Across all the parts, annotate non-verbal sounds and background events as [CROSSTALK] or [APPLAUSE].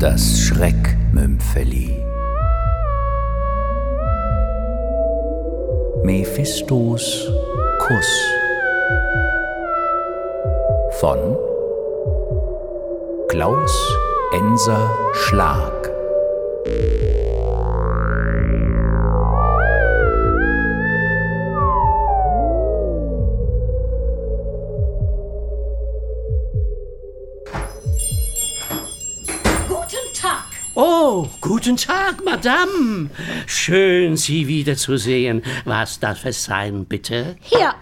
Das Schreckmümpfeli. Mephistos Kuss von Klaus Enser Schlag. Oh, guten Tag, Madame. Schön, Sie wiederzusehen. Was darf es sein, bitte? Hier.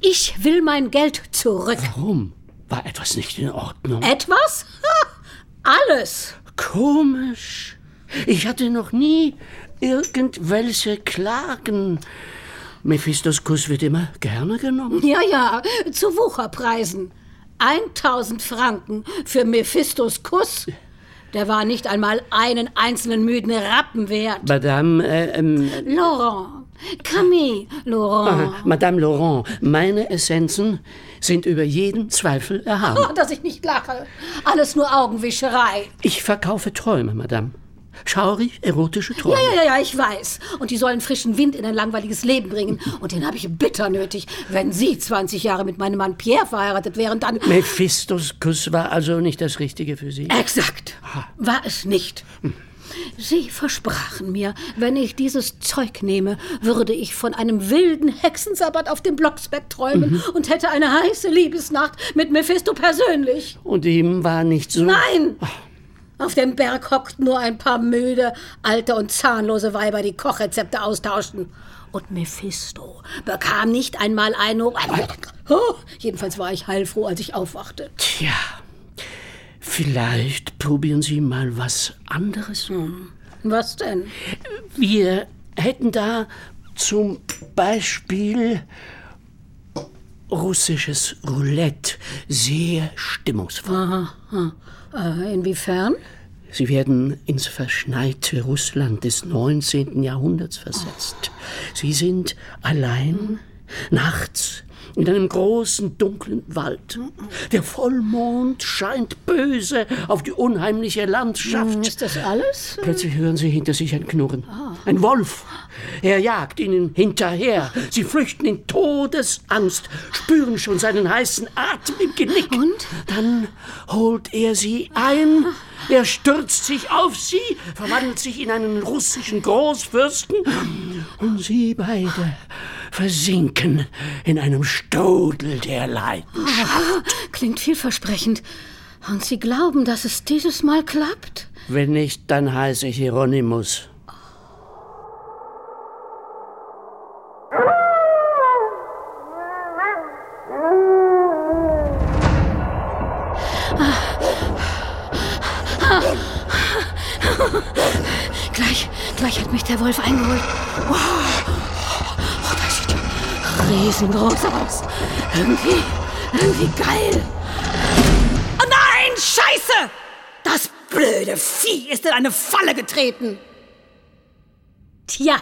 Ich will mein Geld zurück. Warum? War etwas nicht in Ordnung? Etwas? Ha, alles. Komisch. Ich hatte noch nie irgendwelche Klagen. Mephistos Kuss wird immer gerne genommen. Ja, ja, zu Wucherpreisen. 1000 Franken für Mephistos Kuss. Der war nicht einmal einen einzelnen müden Rappen wert. Madame, äh, ähm, Laurent, Camille, Laurent. ah, Madame Laurent, meine Essenzen sind über jeden Zweifel erhaben. Oh, dass ich nicht lache. Alles nur Augenwischerei. Ich verkaufe Träume, Madame. Schaurig erotische Träume. Ja, ja, ja, ich weiß. Und die sollen frischen Wind in ein langweiliges Leben bringen. Und den habe ich bitter nötig. Wenn Sie 20 Jahre mit meinem Mann Pierre verheiratet wären, dann. Mephistos Kuss war also nicht das Richtige für Sie? Exakt. War es nicht. Sie versprachen mir, wenn ich dieses Zeug nehme, würde ich von einem wilden Hexensabbat auf dem Blocksberg träumen und hätte eine heiße Liebesnacht mit Mephisto persönlich. Und ihm war nicht so. Nein! Auf dem Berg hockten nur ein paar müde, alte und zahnlose Weiber, die Kochrezepte austauschten. Und Mephisto bekam nicht einmal eine. [LAUGHS] Oh, jedenfalls war ich heilfroh, als ich aufwachte. Tja, vielleicht probieren Sie mal was anderes. Was denn? Wir hätten da zum Beispiel russisches Roulette. Sehr stimmungsvoll. Äh, inwiefern? Sie werden ins verschneite Russland des 19. Jahrhunderts versetzt. Sie sind allein, nachts, in einem großen, dunklen Wald. Der Vollmond scheint böse auf die unheimliche Landschaft. Ist das alles? Plötzlich hören Sie hinter sich ein Knurren. Ein Wolf. Er jagt ihnen hinterher. Sie flüchten in Todesangst, spüren schon seinen heißen Atem im Genick. Und? Dann holt er sie ein. Er stürzt sich auf sie, verwandelt sich in einen russischen Großfürsten. Und sie beide versinken in einem Strudel der Leidenschaft. Klingt vielversprechend. Und Sie glauben, dass es dieses Mal klappt? Wenn nicht, dann heiße ich Hieronymus. [LAUGHS] Gleich, gleich hat mich der Wolf eingeholt. Wow. Oh, das sieht ja riesengroß aus. Irgendwie, irgendwie geil. Oh nein, Scheiße! Das blöde Vieh ist in eine Falle getreten. Tja,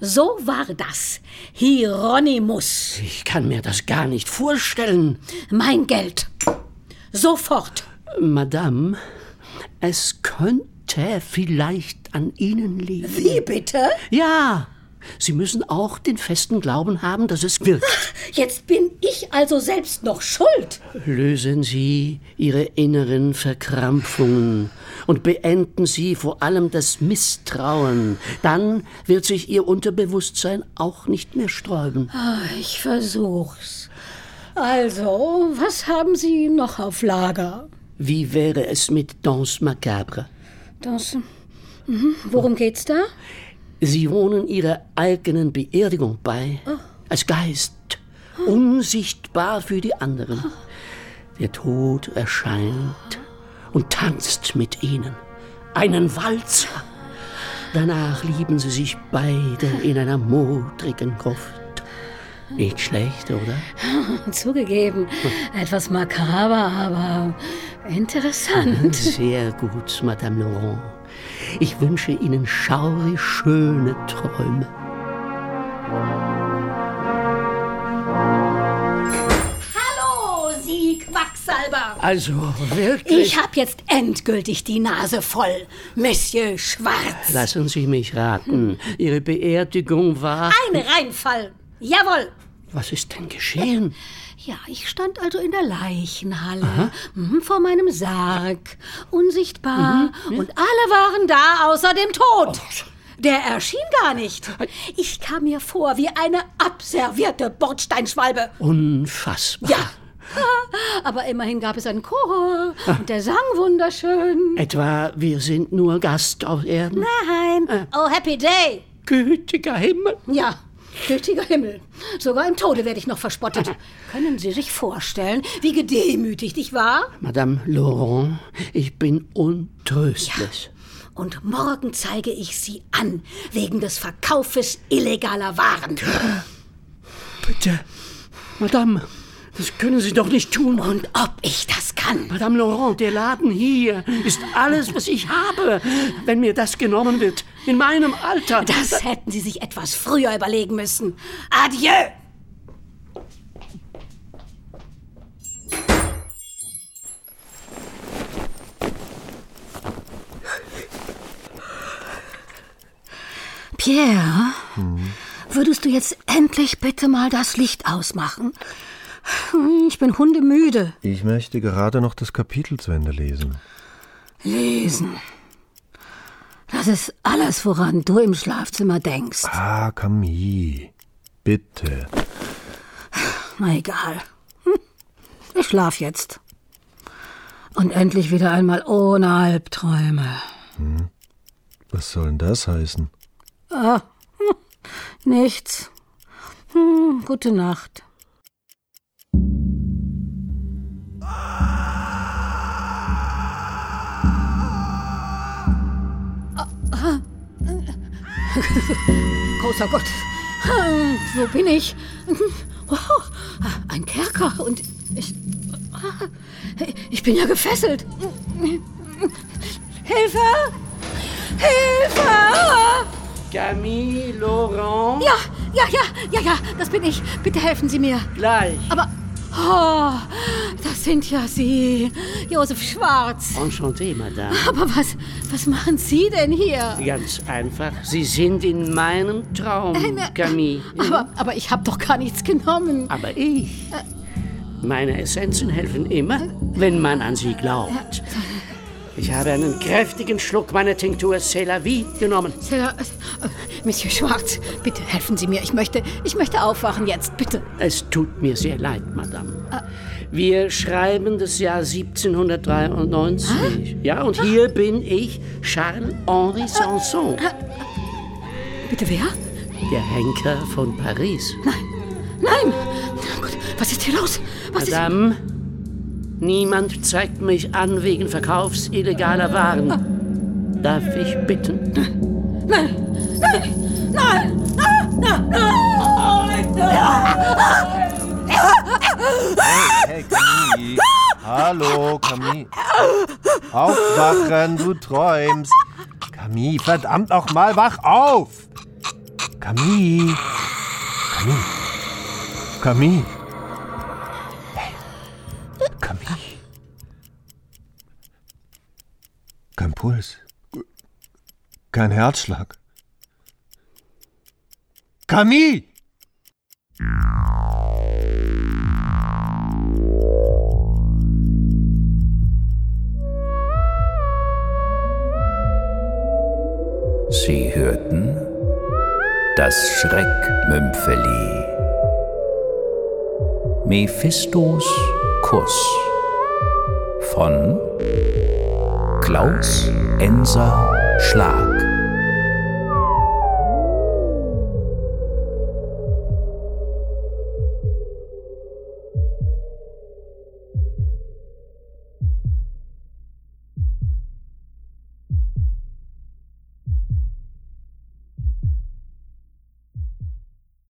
so war das. Hieronymus. Ich kann mir das gar nicht vorstellen. Mein Geld. Sofort. Madame, es könnte vielleicht an Ihnen liegen. Wie bitte? Ja, Sie müssen auch den festen Glauben haben, dass es wirkt. Jetzt bin ich also selbst noch schuld. Lösen Sie Ihre inneren Verkrampfungen und beenden Sie vor allem das Misstrauen. Dann wird sich Ihr Unterbewusstsein auch nicht mehr sträuben. Ah, Ich versuch's. Also, was haben Sie noch auf Lager? Wie wäre es mit Danse Macabre? Das. Mhm. Worum geht's da? Sie wohnen Ihrer eigenen Beerdigung bei, als Geist, unsichtbar für die anderen. Der Tod erscheint und tanzt mit Ihnen, einen Walzer. Danach lieben Sie sich beide in einer modrigen Gruft. Nicht schlecht, oder? [LAUGHS] Zugegeben, etwas makaber, aber interessant. [LAUGHS] Sehr gut, Madame Laurent. Ich wünsche Ihnen schaurig schöne Träume. Hallo, Sie Quacksalber! Also, wirklich? Ich hab jetzt endgültig die Nase voll, Monsieur Schwarz. Lassen Sie mich raten. Ihre Beerdigung war... Ein Reinfall. Jawohl. Was ist denn geschehen? Ja, ich stand also in der Leichenhalle mhm, vor meinem Sarg, unsichtbar, und alle waren da außer dem Tod. Der erschien gar nicht. Ich kam mir vor wie eine abservierte Bordsteinschwalbe. Unfassbar. Ja. [LAUGHS] Aber immerhin gab es einen Chor und der sang wunderschön. Etwa, wir sind nur Gast auf Erden? Nein. Oh, happy day. Gütiger Himmel. Ja, gütiger Himmel. Sogar im Tode werde ich noch verspottet. [LAUGHS] Können Sie sich vorstellen, wie gedemütigt ich war? Madame Laurent, ich bin untröstlich. Und morgen zeige ich Sie an, wegen des Verkaufes illegaler Waren. Bitte, Madame, das können Sie doch nicht tun. Und ob ich das kann? Madame Laurent, der Laden hier ist alles, was ich habe. Wenn mir das genommen wird, in meinem Alter. Das hätten Sie sich etwas früher überlegen müssen. Adieu! Pierre, würdest du jetzt endlich bitte mal das Licht ausmachen? Ich bin hundemüde. Ich möchte gerade noch das Kapitel zu Ende lesen. Lesen. Das ist alles, woran du im Schlafzimmer denkst. Ah, Camille. Bitte. Na egal. Hm. Ich schlaf jetzt. Und endlich wieder einmal ohne Albträume. Was soll denn das heißen? Ah, hm. nichts. Hm, gute Nacht. Großer Gott, Hm, wo bin ich? Oh, ein Kerker und ich. Ich bin ja gefesselt. Hilfe! Hilfe! Camille Laurent? Ja, ja, ja, ja, ja, das bin ich. Bitte helfen Sie mir. Gleich. Aber, oh, das sind ja Sie, Josef Schwarz. Enchanté, Madame. Aber was, was machen Sie denn hier? Ganz einfach. Sie sind in meinem Traum, Camille. Aber, aber ich habe doch gar nichts genommen. Aber ich. Meine Essenzen helfen immer, wenn man an sie glaubt. Ich habe einen kräftigen Schluck meiner Tinktur C'est la vie genommen. Herr, äh, Monsieur Schwarz, bitte helfen Sie mir. Ich möchte, ich möchte aufwachen jetzt, bitte. Es tut mir sehr leid, Madame. Wir schreiben das Jahr 1793. Ja, und hier bin ich, Charles-Henri Sanson, Bitte wer? der Henker von Paris. Nein! Gott, was ist hier los? Was Madame, niemand zeigt mich an wegen Verkaufs illegaler Waren. Darf ich bitten? Hey, Camille. Hallo, Camille. Aufwachen, du träumst. Camille, verdammt noch mal, wach auf. Camille. Camille. Camille. Kein Puls. Kein Herzschlag. Camille! Sie hörten das Schreckmümpfeli. Mephistos Kuss von Klaus Enser Schlag.